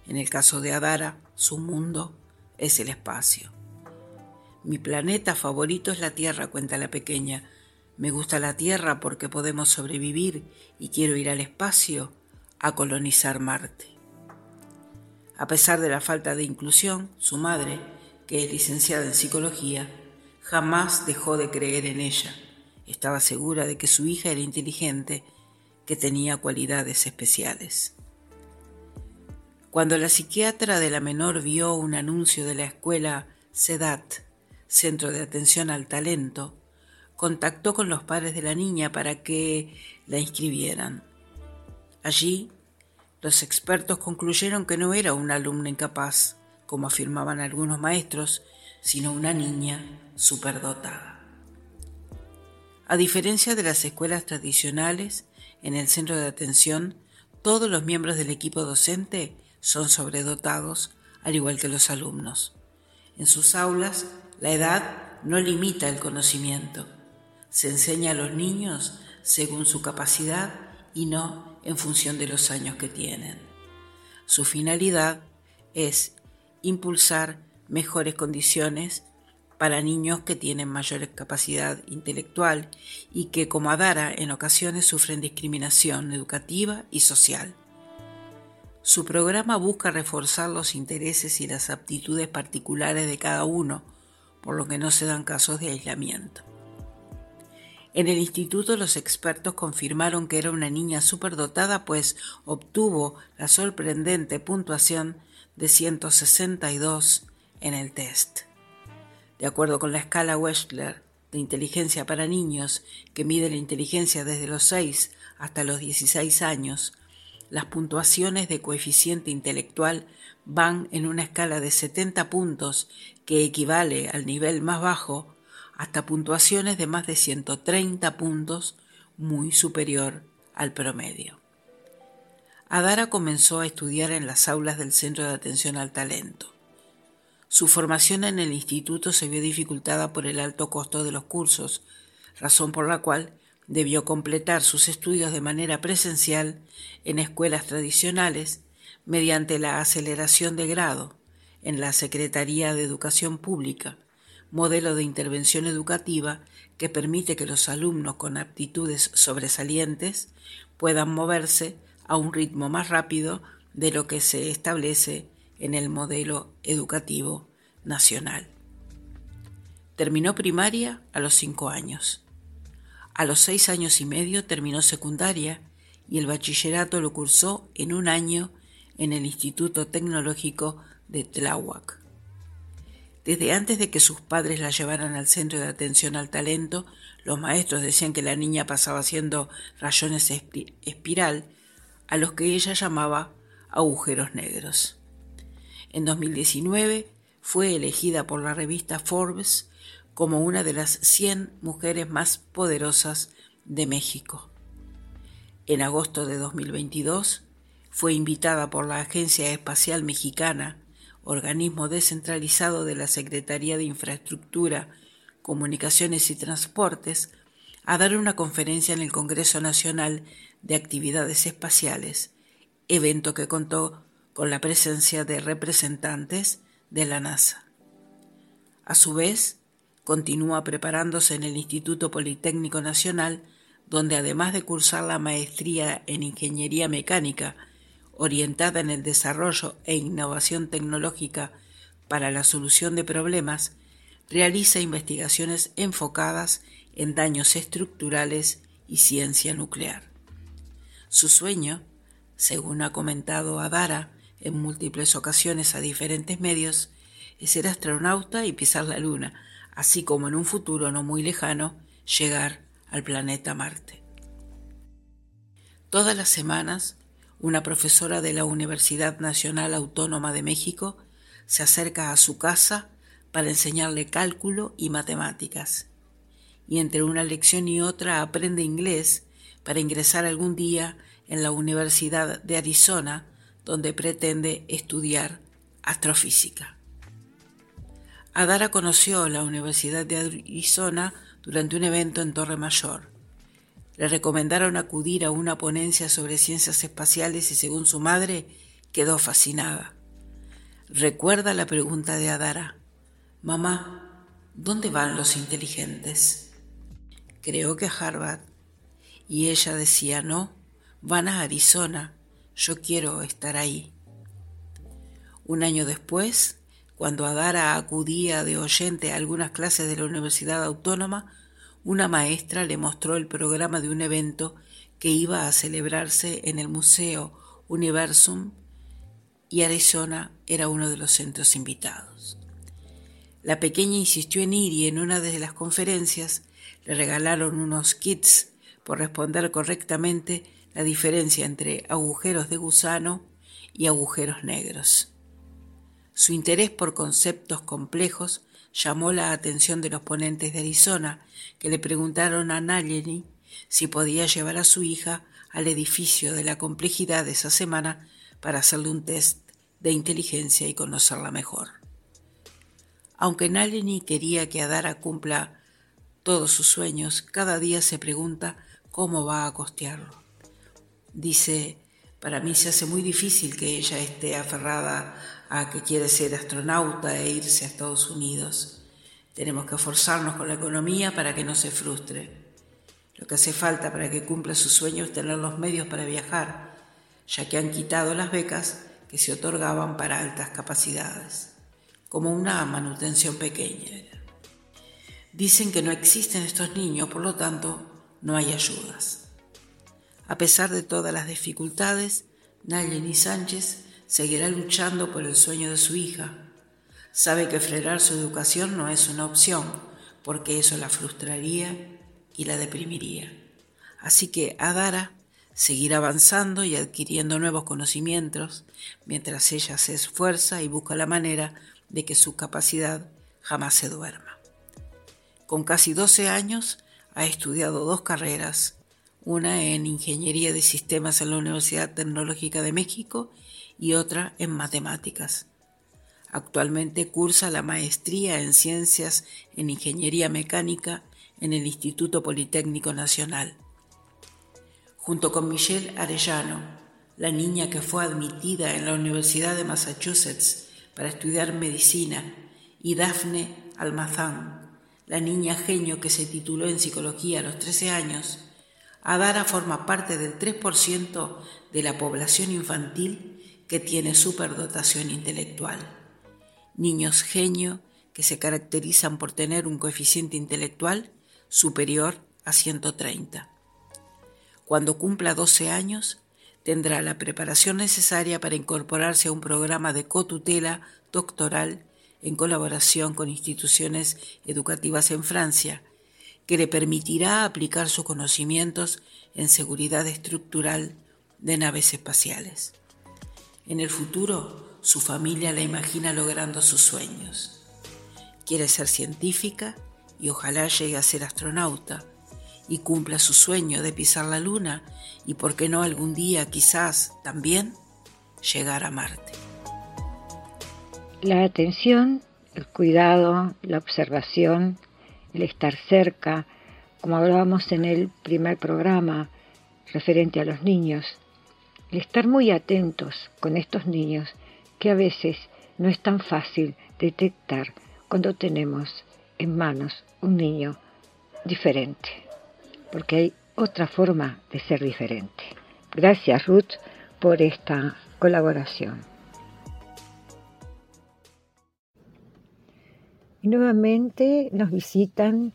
En el caso de Adara, su mundo es el espacio. Mi planeta favorito es la Tierra, cuenta la pequeña. Me gusta la Tierra porque podemos sobrevivir y quiero ir al espacio a colonizar Marte. A pesar de la falta de inclusión, su madre, que es licenciada en psicología, jamás dejó de creer en ella. Estaba segura de que su hija era inteligente, que tenía cualidades especiales. Cuando la psiquiatra de la menor vio un anuncio de la escuela SEDAT, Centro de Atención al Talento, contactó con los padres de la niña para que la inscribieran. Allí los expertos concluyeron que no era una alumna incapaz, como afirmaban algunos maestros, sino una niña superdotada. A diferencia de las escuelas tradicionales, en el centro de atención, todos los miembros del equipo docente son sobredotados, al igual que los alumnos. En sus aulas, la edad no limita el conocimiento. Se enseña a los niños según su capacidad y no en función de los años que tienen. Su finalidad es impulsar mejores condiciones para niños que tienen mayor capacidad intelectual y que, como Adara, en ocasiones sufren discriminación educativa y social. Su programa busca reforzar los intereses y las aptitudes particulares de cada uno, por lo que no se dan casos de aislamiento. En el instituto los expertos confirmaron que era una niña superdotada pues obtuvo la sorprendente puntuación de 162 en el test. De acuerdo con la escala Wechsler de inteligencia para niños, que mide la inteligencia desde los 6 hasta los 16 años, las puntuaciones de coeficiente intelectual van en una escala de 70 puntos que equivale al nivel más bajo hasta puntuaciones de más de 130 puntos, muy superior al promedio. Adara comenzó a estudiar en las aulas del Centro de Atención al Talento. Su formación en el instituto se vio dificultada por el alto costo de los cursos, razón por la cual debió completar sus estudios de manera presencial en escuelas tradicionales mediante la aceleración de grado en la Secretaría de Educación Pública, modelo de intervención educativa que permite que los alumnos con aptitudes sobresalientes puedan moverse a un ritmo más rápido de lo que se establece en el modelo educativo nacional. Terminó primaria a los cinco años. A los seis años y medio terminó secundaria y el bachillerato lo cursó en un año en el Instituto Tecnológico de Tláhuac. Desde antes de que sus padres la llevaran al centro de atención al talento, los maestros decían que la niña pasaba haciendo rayones espiral, a los que ella llamaba agujeros negros. En 2019 fue elegida por la revista Forbes como una de las 100 mujeres más poderosas de México. En agosto de 2022 fue invitada por la Agencia Espacial Mexicana, organismo descentralizado de la Secretaría de Infraestructura, Comunicaciones y Transportes, a dar una conferencia en el Congreso Nacional de Actividades Espaciales, evento que contó con la presencia de representantes de la NASA. A su vez, continúa preparándose en el Instituto Politécnico Nacional, donde además de cursar la maestría en Ingeniería Mecánica, orientada en el desarrollo e innovación tecnológica para la solución de problemas, realiza investigaciones enfocadas en daños estructurales y ciencia nuclear. Su sueño, según ha comentado Adara en múltiples ocasiones a diferentes medios, es ser astronauta y pisar la Luna, así como en un futuro no muy lejano llegar al planeta Marte. Todas las semanas una profesora de la Universidad Nacional Autónoma de México se acerca a su casa para enseñarle cálculo y matemáticas. Y entre una lección y otra aprende inglés para ingresar algún día en la Universidad de Arizona, donde pretende estudiar astrofísica. Adara conoció la Universidad de Arizona durante un evento en Torre Mayor le recomendaron acudir a una ponencia sobre ciencias espaciales y según su madre quedó fascinada. Recuerda la pregunta de Adara. Mamá, ¿dónde van los inteligentes? Creo que a Harvard. Y ella decía, no, van a Arizona. Yo quiero estar ahí. Un año después, cuando Adara acudía de oyente a algunas clases de la Universidad Autónoma, una maestra le mostró el programa de un evento que iba a celebrarse en el Museo Universum y Arizona era uno de los centros invitados. La pequeña insistió en ir y en una de las conferencias le regalaron unos kits por responder correctamente la diferencia entre agujeros de gusano y agujeros negros. Su interés por conceptos complejos llamó la atención de los ponentes de Arizona, que le preguntaron a Nayeli si podía llevar a su hija al edificio de la complejidad de esa semana para hacerle un test de inteligencia y conocerla mejor. Aunque Nalini quería que Adara cumpla todos sus sueños, cada día se pregunta cómo va a costearlo. Dice, para mí se hace muy difícil que ella esté aferrada que quiere ser astronauta e irse a Estados Unidos. Tenemos que esforzarnos con la economía para que no se frustre. Lo que hace falta para que cumpla su sueño es tener los medios para viajar, ya que han quitado las becas que se otorgaban para altas capacidades, como una manutención pequeña. Dicen que no existen estos niños, por lo tanto, no hay ayudas. A pesar de todas las dificultades, Nayeli Sánchez seguirá luchando por el sueño de su hija. Sabe que frenar su educación no es una opción, porque eso la frustraría y la deprimiría. Así que Adara seguirá avanzando y adquiriendo nuevos conocimientos mientras ella se esfuerza y busca la manera de que su capacidad jamás se duerma. Con casi 12 años ha estudiado dos carreras, una en Ingeniería de Sistemas en la Universidad Tecnológica de México y otra en matemáticas. Actualmente cursa la maestría en Ciencias en Ingeniería Mecánica en el Instituto Politécnico Nacional. Junto con Michelle Arellano, la niña que fue admitida en la Universidad de Massachusetts para estudiar medicina, y Daphne Almazán, la niña genio que se tituló en psicología a los 13 años, Adara forma parte del 3% de la población infantil que tiene superdotación intelectual. Niños genio que se caracterizan por tener un coeficiente intelectual superior a 130. Cuando cumpla 12 años, tendrá la preparación necesaria para incorporarse a un programa de cotutela doctoral en colaboración con instituciones educativas en Francia, que le permitirá aplicar sus conocimientos en seguridad estructural de naves espaciales. En el futuro, su familia la imagina logrando sus sueños. Quiere ser científica y ojalá llegue a ser astronauta y cumpla su sueño de pisar la luna y, por qué no, algún día quizás también llegar a Marte. La atención, el cuidado, la observación, el estar cerca, como hablábamos en el primer programa referente a los niños, estar muy atentos con estos niños que a veces no es tan fácil detectar cuando tenemos en manos un niño diferente porque hay otra forma de ser diferente. Gracias Ruth por esta colaboración. Y nuevamente nos visitan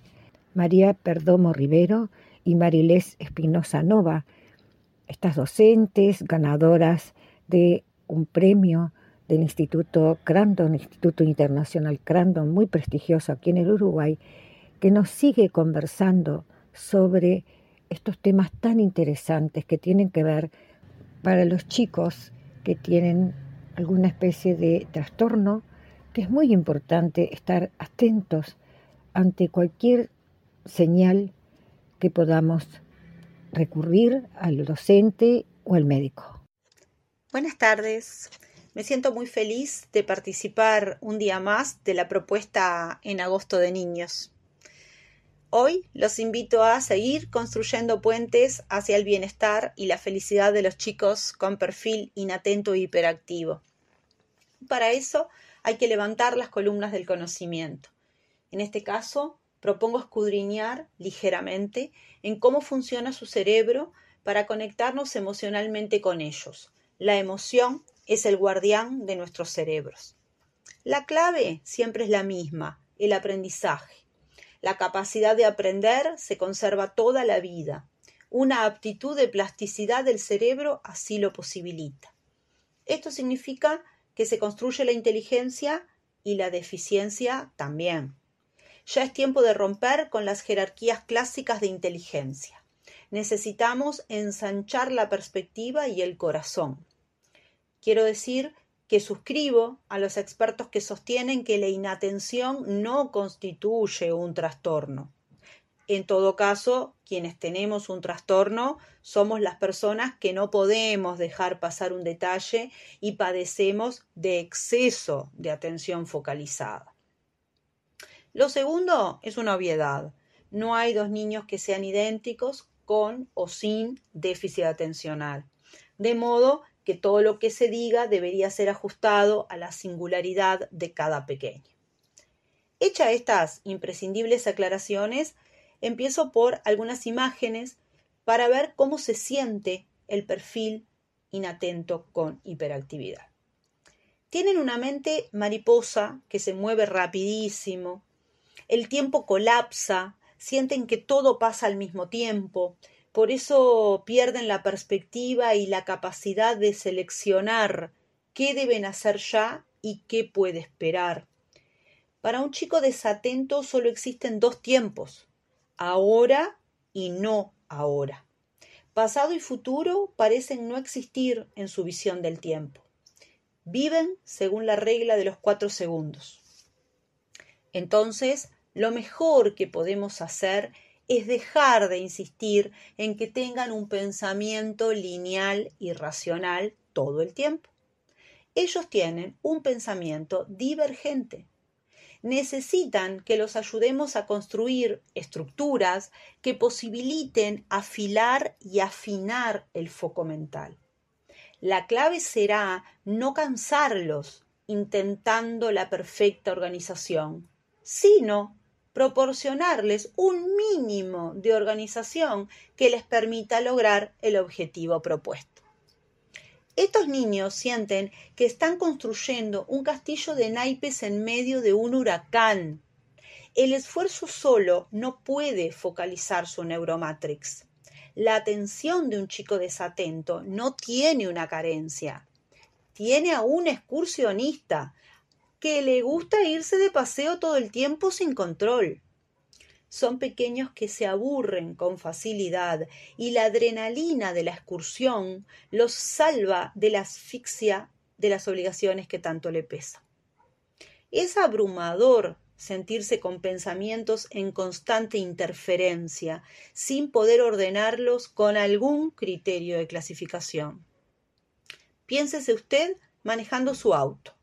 María Perdomo Rivero y Marilés Espinosa Nova, estas docentes ganadoras de un premio del Instituto Crandon, Instituto Internacional Crandon, muy prestigioso aquí en el Uruguay, que nos sigue conversando sobre estos temas tan interesantes que tienen que ver para los chicos que tienen alguna especie de trastorno, que es muy importante estar atentos ante cualquier señal que podamos recurrir al docente o al médico. Buenas tardes. Me siento muy feliz de participar un día más de la propuesta en agosto de niños. Hoy los invito a seguir construyendo puentes hacia el bienestar y la felicidad de los chicos con perfil inatento e hiperactivo. Para eso hay que levantar las columnas del conocimiento. En este caso, propongo escudriñar ligeramente en cómo funciona su cerebro para conectarnos emocionalmente con ellos. La emoción es el guardián de nuestros cerebros. La clave siempre es la misma, el aprendizaje. La capacidad de aprender se conserva toda la vida. Una aptitud de plasticidad del cerebro así lo posibilita. Esto significa que se construye la inteligencia y la deficiencia también. Ya es tiempo de romper con las jerarquías clásicas de inteligencia. Necesitamos ensanchar la perspectiva y el corazón. Quiero decir que suscribo a los expertos que sostienen que la inatención no constituye un trastorno. En todo caso, quienes tenemos un trastorno somos las personas que no podemos dejar pasar un detalle y padecemos de exceso de atención focalizada. Lo segundo es una obviedad. No hay dos niños que sean idénticos con o sin déficit atencional. De modo que todo lo que se diga debería ser ajustado a la singularidad de cada pequeño. Hecha estas imprescindibles aclaraciones, empiezo por algunas imágenes para ver cómo se siente el perfil inatento con hiperactividad. Tienen una mente mariposa que se mueve rapidísimo, el tiempo colapsa, sienten que todo pasa al mismo tiempo, por eso pierden la perspectiva y la capacidad de seleccionar qué deben hacer ya y qué puede esperar. Para un chico desatento solo existen dos tiempos, ahora y no ahora. Pasado y futuro parecen no existir en su visión del tiempo. Viven según la regla de los cuatro segundos. Entonces, lo mejor que podemos hacer es dejar de insistir en que tengan un pensamiento lineal y racional todo el tiempo. ellos tienen un pensamiento divergente. Necesitan que los ayudemos a construir estructuras que posibiliten afilar y afinar el foco mental. La clave será no cansarlos intentando la perfecta organización, sino proporcionarles un mínimo de organización que les permita lograr el objetivo propuesto. Estos niños sienten que están construyendo un castillo de naipes en medio de un huracán. El esfuerzo solo no puede focalizar su neuromatrix. La atención de un chico desatento no tiene una carencia. Tiene a un excursionista que le gusta irse de paseo todo el tiempo sin control. Son pequeños que se aburren con facilidad y la adrenalina de la excursión los salva de la asfixia de las obligaciones que tanto le pesan. Es abrumador sentirse con pensamientos en constante interferencia, sin poder ordenarlos con algún criterio de clasificación. Piénsese usted manejando su auto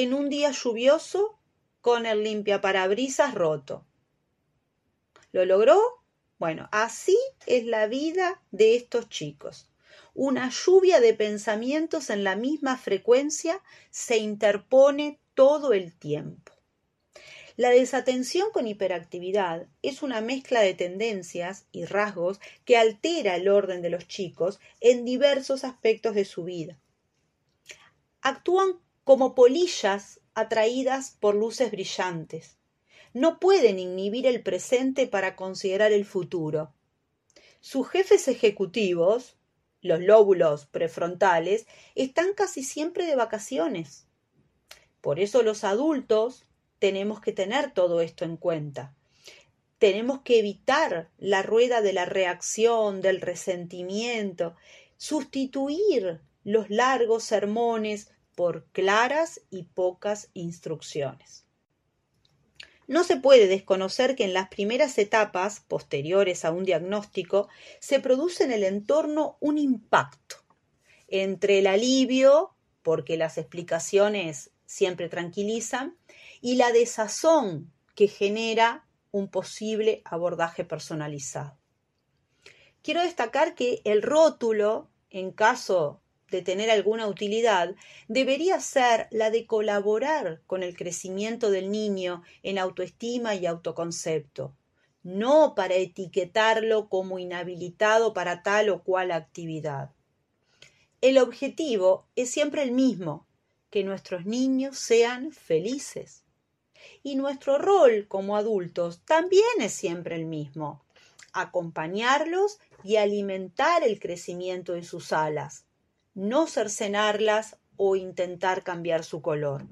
en un día lluvioso con el limpiaparabrisas roto. ¿Lo logró? Bueno, así es la vida de estos chicos. Una lluvia de pensamientos en la misma frecuencia se interpone todo el tiempo. La desatención con hiperactividad es una mezcla de tendencias y rasgos que altera el orden de los chicos en diversos aspectos de su vida. Actúan como polillas atraídas por luces brillantes. No pueden inhibir el presente para considerar el futuro. Sus jefes ejecutivos, los lóbulos prefrontales, están casi siempre de vacaciones. Por eso los adultos tenemos que tener todo esto en cuenta. Tenemos que evitar la rueda de la reacción, del resentimiento, sustituir los largos sermones por claras y pocas instrucciones. No se puede desconocer que en las primeras etapas posteriores a un diagnóstico se produce en el entorno un impacto entre el alivio, porque las explicaciones siempre tranquilizan, y la desazón que genera un posible abordaje personalizado. Quiero destacar que el rótulo, en caso de tener alguna utilidad debería ser la de colaborar con el crecimiento del niño en autoestima y autoconcepto, no para etiquetarlo como inhabilitado para tal o cual actividad. El objetivo es siempre el mismo, que nuestros niños sean felices. Y nuestro rol como adultos también es siempre el mismo, acompañarlos y alimentar el crecimiento de sus alas, no cercenarlas o intentar cambiar su color.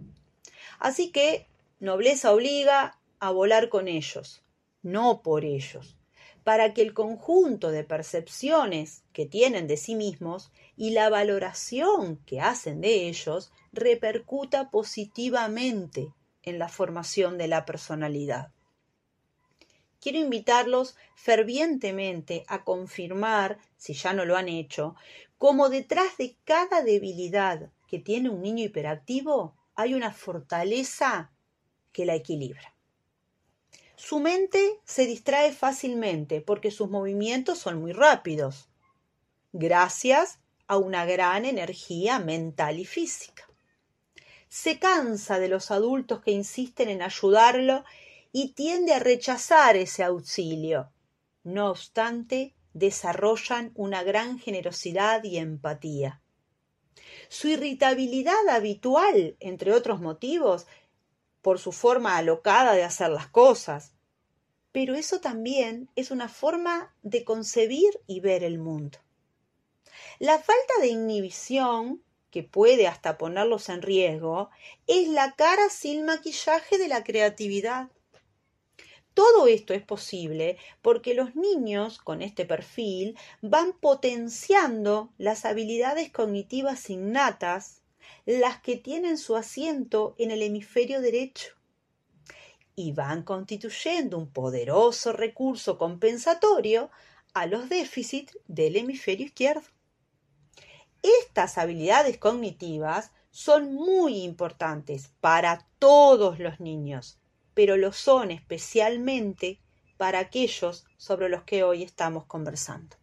Así que nobleza obliga a volar con ellos, no por ellos, para que el conjunto de percepciones que tienen de sí mismos y la valoración que hacen de ellos repercuta positivamente en la formación de la personalidad. Quiero invitarlos fervientemente a confirmar, si ya no lo han hecho, como detrás de cada debilidad que tiene un niño hiperactivo hay una fortaleza que la equilibra. Su mente se distrae fácilmente porque sus movimientos son muy rápidos, gracias a una gran energía mental y física. Se cansa de los adultos que insisten en ayudarlo y tiende a rechazar ese auxilio. No obstante, desarrollan una gran generosidad y empatía. Su irritabilidad habitual, entre otros motivos, por su forma alocada de hacer las cosas, pero eso también es una forma de concebir y ver el mundo. La falta de inhibición, que puede hasta ponerlos en riesgo, es la cara sin maquillaje de la creatividad. Todo esto es posible porque los niños con este perfil van potenciando las habilidades cognitivas innatas, las que tienen su asiento en el hemisferio derecho, y van constituyendo un poderoso recurso compensatorio a los déficits del hemisferio izquierdo. Estas habilidades cognitivas son muy importantes para todos los niños, pero lo son especialmente para aquellos sobre los que hoy estamos conversando.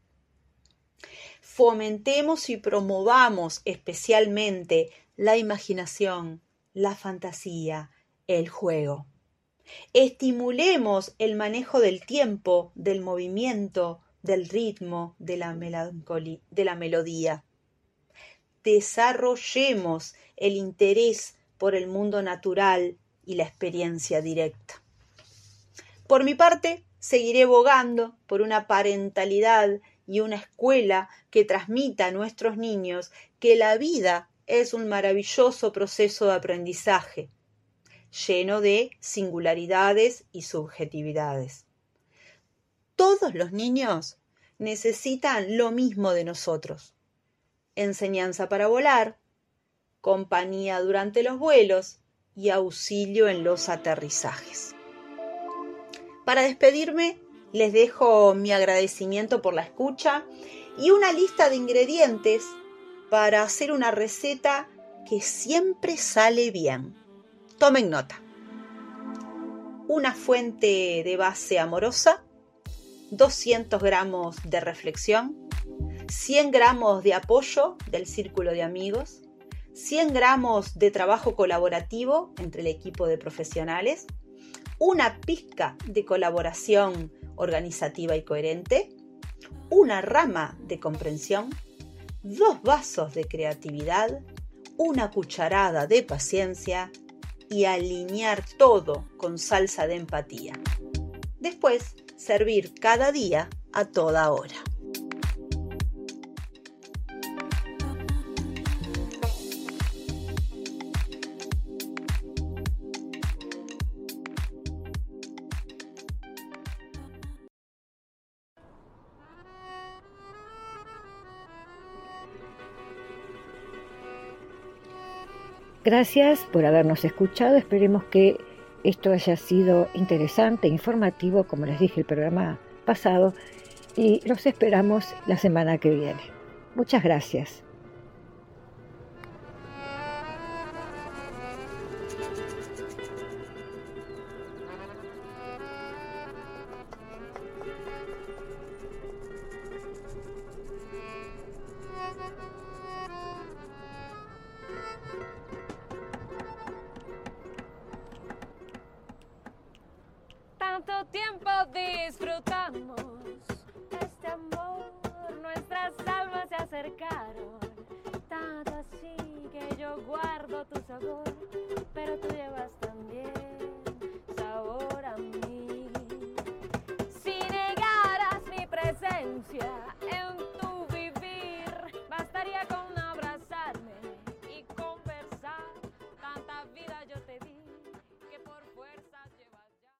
Fomentemos y promovamos especialmente la imaginación, la fantasía, el juego. Estimulemos el manejo del tiempo, del movimiento, del ritmo, de la, de la melodía. Desarrollemos el interés por el mundo natural y la experiencia directa. Por mi parte, seguiré bogando por una parentalidad y una escuela que transmita a nuestros niños que la vida es un maravilloso proceso de aprendizaje, lleno de singularidades y subjetividades. Todos los niños necesitan lo mismo de nosotros. Enseñanza para volar, compañía durante los vuelos y auxilio en los aterrizajes. Para despedirme, les dejo mi agradecimiento por la escucha y una lista de ingredientes para hacer una receta que siempre sale bien. Tomen nota. Una fuente de base amorosa, 200 gramos de reflexión, 100 gramos de apoyo del círculo de amigos, 100 gramos de trabajo colaborativo entre el equipo de profesionales, una pizca de colaboración organizativa y coherente, una rama de comprensión, dos vasos de creatividad, una cucharada de paciencia y alinear todo con salsa de empatía. Después, servir cada día a toda hora. Gracias por habernos escuchado. Esperemos que esto haya sido interesante, informativo, como les dije el programa pasado, y los esperamos la semana que viene. Muchas gracias.